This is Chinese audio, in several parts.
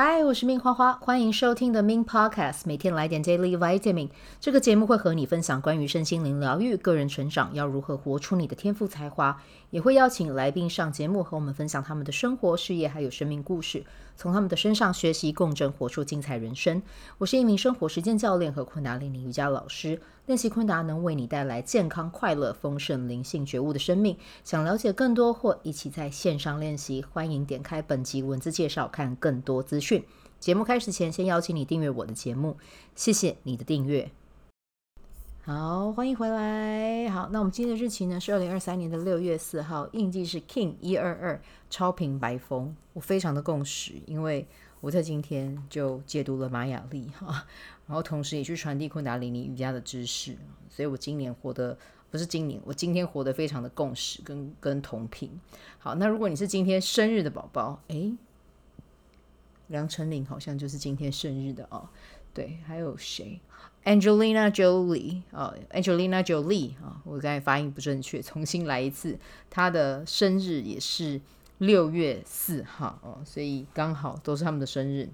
嗨，我是命花花，欢迎收听的 Min Podcast，每天来点 Daily Vitamin。这个节目会和你分享关于身心灵疗愈、个人成长，要如何活出你的天赋才华，也会邀请来宾上节目和我们分享他们的生活、事业还有生命故事，从他们的身上学习共振，活出精彩人生。我是一名生活实践教练和昆达里尼瑜伽老师，练习昆达能为你带来健康、快乐、丰盛、灵性觉悟的生命。想了解更多或一起在线上练习，欢迎点开本集文字介绍，看更多资讯。节目开始前，先邀请你订阅我的节目，谢谢你的订阅。好，欢迎回来。好，那我们今天的日期呢是二零二三年的六月四号，印记是 King 一二二超频白风。我非常的共识，因为我在今天就解读了玛雅历 哈。然后同时也去传递昆达里尼瑜伽的知识，所以我今年活得不是今年，我今天活得非常的共识跟跟同频。好，那如果你是今天生日的宝宝，诶，梁成林好像就是今天生日的哦。对，还有谁？Angelina Jolie 啊，Angelina Jolie 啊，我刚才发音不正确，重新来一次。她的生日也是六月四号哦，所以刚好都是他们的生日。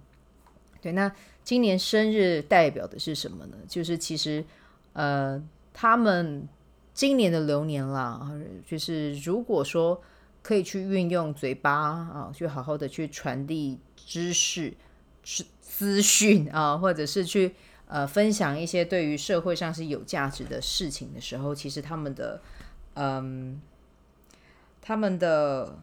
对，那今年生日代表的是什么呢？就是其实，呃，他们今年的流年啦，就是如果说可以去运用嘴巴啊，去好好的去传递知识、资资讯啊，或者是去呃分享一些对于社会上是有价值的事情的时候，其实他们的嗯，他们的。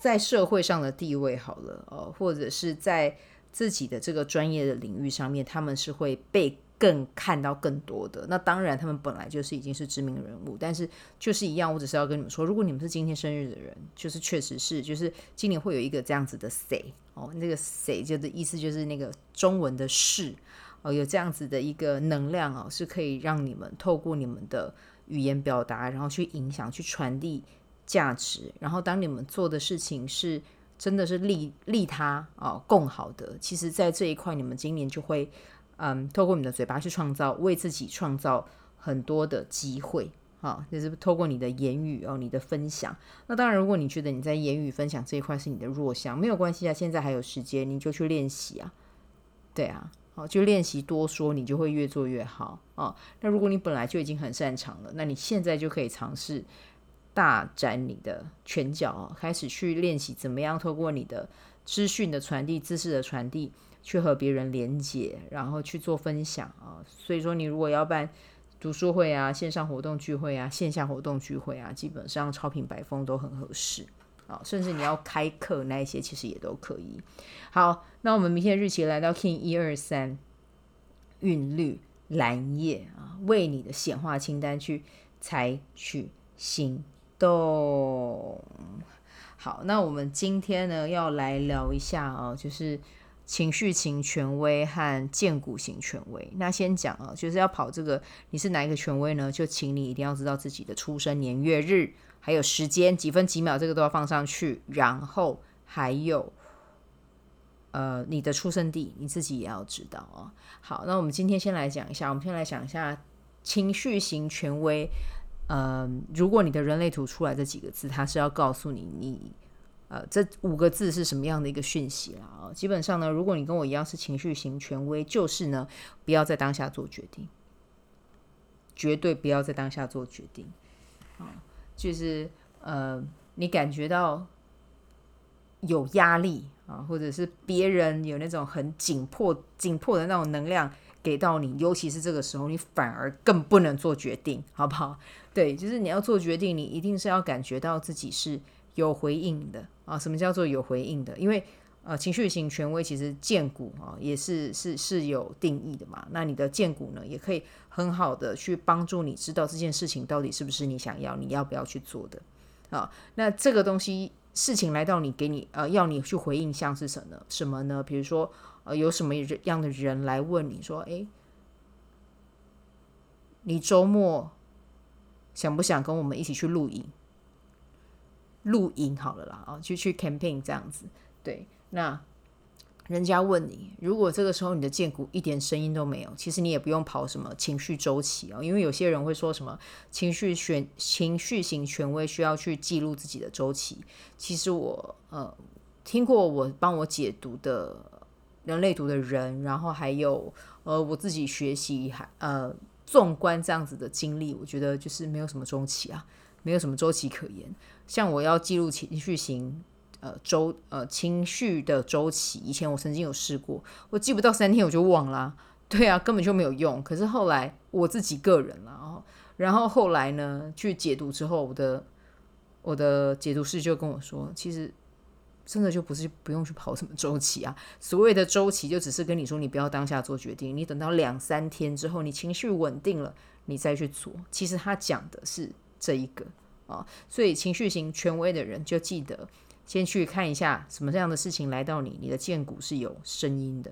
在社会上的地位好了，哦，或者是在自己的这个专业的领域上面，他们是会被更看到更多的。那当然，他们本来就是已经是知名人物，但是就是一样，我只是要跟你们说，如果你们是今天生日的人，就是确实是，就是今年会有一个这样子的谁哦，那个谁就的意思就是那个中文的是哦，有这样子的一个能量哦，是可以让你们透过你们的语言表达，然后去影响、去传递。价值，然后当你们做的事情是真的是利利他啊、哦、共好的，其实，在这一块，你们今年就会嗯，透过你的嘴巴去创造，为自己创造很多的机会啊、哦，就是透过你的言语哦，你的分享。那当然，如果你觉得你在言语分享这一块是你的弱项，没有关系啊，现在还有时间，你就去练习啊。对啊，好、哦，就练习多说，你就会越做越好啊、哦。那如果你本来就已经很擅长了，那你现在就可以尝试。大展你的拳脚，开始去练习怎么样透过你的资讯的传递、知识的传递，去和别人连接，然后去做分享啊。所以说，你如果要办读书会啊、线上活动聚会啊、线下活动聚会啊，基本上超频白风都很合适啊。甚至你要开课那一些，其实也都可以。好，那我们明天日期来到 King 一二三韵律蓝夜啊，为你的显化清单去采取行动好，那我们今天呢要来聊一下哦，就是情绪型权威和荐骨型权威。那先讲啊，就是要跑这个，你是哪一个权威呢？就请你一定要知道自己的出生年月日，还有时间几分几秒，这个都要放上去。然后还有呃你的出生地，你自己也要知道哦。好，那我们今天先来讲一下，我们先来讲一下情绪型权威。呃，如果你的人类图出来这几个字，它是要告诉你，你呃这五个字是什么样的一个讯息啦？啊，基本上呢，如果你跟我一样是情绪型权威，就是呢，不要在当下做决定，绝对不要在当下做决定啊，就是呃，你感觉到有压力啊，或者是别人有那种很紧迫、紧迫的那种能量。给到你，尤其是这个时候，你反而更不能做决定，好不好？对，就是你要做决定，你一定是要感觉到自己是有回应的啊。什么叫做有回应的？因为呃，情绪型权威其实荐骨啊也是是是有定义的嘛。那你的荐骨呢，也可以很好的去帮助你知道这件事情到底是不是你想要，你要不要去做的啊？那这个东西事情来到你给你呃要你去回应，像是什么？什么呢？比如说。呃，有什么样的人来问你说，诶，你周末想不想跟我们一起去露营？露营好了啦，啊，就去 campaign 这样子。对，那人家问你，如果这个时候你的荐骨一点声音都没有，其实你也不用跑什么情绪周期啊，因为有些人会说什么情绪选情绪型权威需要去记录自己的周期。其实我呃。听过我帮我解读的人类读的人，然后还有呃我自己学习还呃纵观这样子的经历，我觉得就是没有什么周期啊，没有什么周期可言。像我要记录情绪型呃周呃情绪的周期，以前我曾经有试过，我记不到三天我就忘了啊，对啊，根本就没有用。可是后来我自己个人了，然后然后后来呢去解读之后，我的我的解读师就跟我说，其实。真的就不是不用去跑什么周期啊，所谓的周期就只是跟你说，你不要当下做决定，你等到两三天之后，你情绪稳定了，你再去做。其实他讲的是这一个啊，所以情绪型权威的人就记得先去看一下什么这样的事情来到你，你的剑骨是有声音的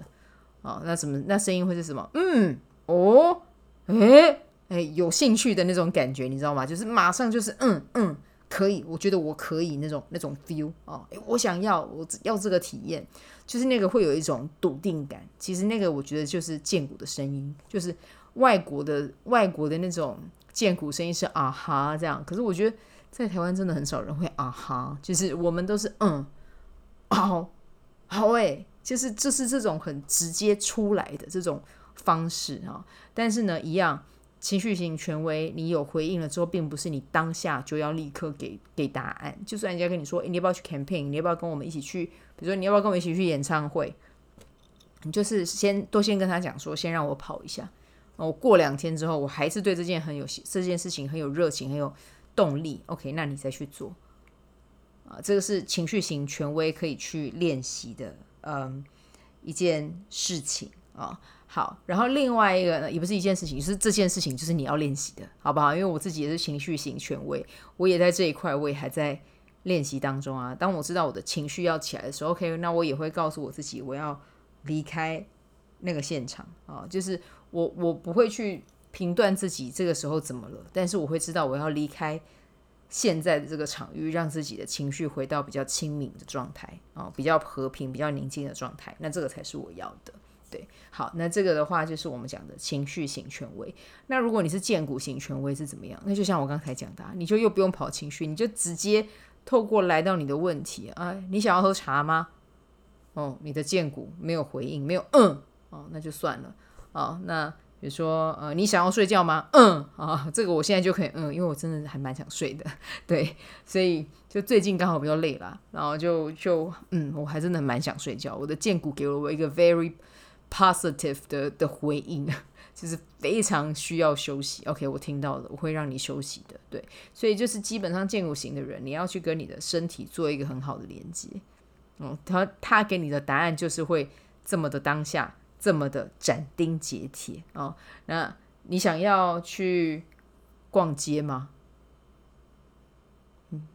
啊，那什么那声音会是什么？嗯，哦，诶，诶，有兴趣的那种感觉，你知道吗？就是马上就是嗯嗯。可以，我觉得我可以那种那种 feel 啊、我想要我要这个体验，就是那个会有一种笃定感。其实那个我觉得就是剑骨的声音，就是外国的外国的那种荐骨声音是啊哈这样。可是我觉得在台湾真的很少人会啊哈，就是我们都是嗯好好诶，就是就是这种很直接出来的这种方式啊、但是呢，一样。情绪型权威，你有回应了之后，并不是你当下就要立刻给给答案。就算人家跟你说，你要不要去 campaign？你要不要跟我们一起去？比如说，你要不要跟我们一起去演唱会？你就是先都先跟他讲说，先让我跑一下。我过两天之后，我还是对这件很有这件事情很有热情，很有动力。OK，那你再去做。啊，这个是情绪型权威可以去练习的，嗯，一件事情啊。好，然后另外一个呢，也不是一件事情，是这件事情就是你要练习的，好不好？因为我自己也是情绪型权威，我也在这一块，我也还在练习当中啊。当我知道我的情绪要起来的时候，OK，那我也会告诉我自己，我要离开那个现场啊，就是我我不会去评断自己这个时候怎么了，但是我会知道我要离开现在的这个场域，让自己的情绪回到比较清明的状态啊，比较和平、比较宁静的状态，那这个才是我要的。对，好，那这个的话就是我们讲的情绪型权威。那如果你是荐骨型权威是怎么样？那就像我刚才讲的，你就又不用跑情绪，你就直接透过来到你的问题啊，你想要喝茶吗？哦，你的荐骨没有回应，没有嗯，哦，那就算了。哦，那比如说呃，你想要睡觉吗？嗯，啊，这个我现在就可以嗯，因为我真的还蛮想睡的。对，所以就最近刚好比较累了，然后就就嗯，我还真的蛮想睡觉。我的剑骨给了我一个 very positive 的的回应，就是非常需要休息。OK，我听到了，我会让你休息的。对，所以就是基本上荐骨型的人，你要去跟你的身体做一个很好的连接。嗯，他他给你的答案就是会这么的当下，这么的斩钉截铁哦。那你想要去逛街吗？嗯，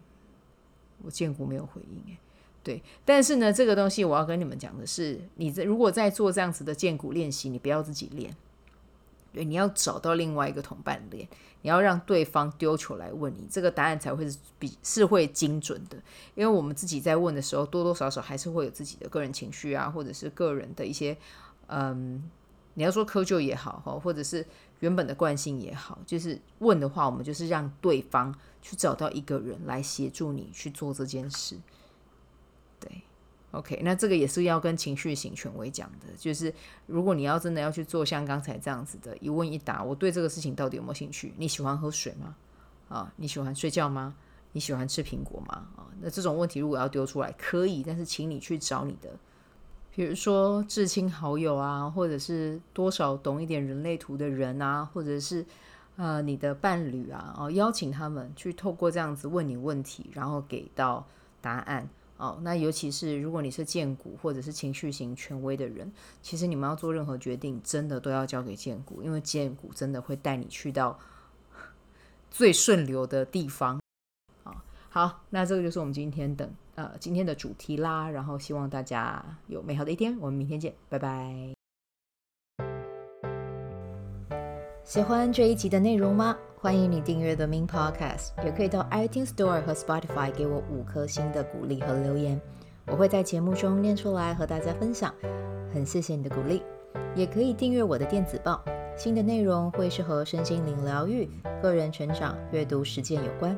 我见骨没有回应诶。对，但是呢，这个东西我要跟你们讲的是，你在如果在做这样子的荐骨练习，你不要自己练，对，你要找到另外一个同伴练，你要让对方丢球来问你，这个答案才会是比是会精准的。因为我们自己在问的时候，多多少少还是会有自己的个人情绪啊，或者是个人的一些，嗯，你要说窠臼也好哈，或者是原本的惯性也好，就是问的话，我们就是让对方去找到一个人来协助你去做这件事。对，OK，那这个也是要跟情绪型权威讲的，就是如果你要真的要去做像刚才这样子的一问一答，我对这个事情到底有没有兴趣？你喜欢喝水吗？啊，你喜欢睡觉吗？你喜欢吃苹果吗？啊，那这种问题如果要丢出来，可以，但是请你去找你的，比如说至亲好友啊，或者是多少懂一点人类图的人啊，或者是呃你的伴侣啊，哦，邀请他们去透过这样子问你问题，然后给到答案。哦，那尤其是如果你是荐骨或者是情绪型权威的人，其实你们要做任何决定，真的都要交给荐骨，因为荐骨真的会带你去到最顺流的地方。好，那这个就是我们今天的呃今天的主题啦。然后希望大家有美好的一天，我们明天见，拜拜。喜欢这一集的内容吗？欢迎你订阅 The Min Podcast，也可以到 iTunes Store 和 Spotify 给我五颗星的鼓励和留言，我会在节目中念出来和大家分享。很谢谢你的鼓励，也可以订阅我的电子报，新的内容会是和身心灵疗愈、个人成长、阅读实践有关。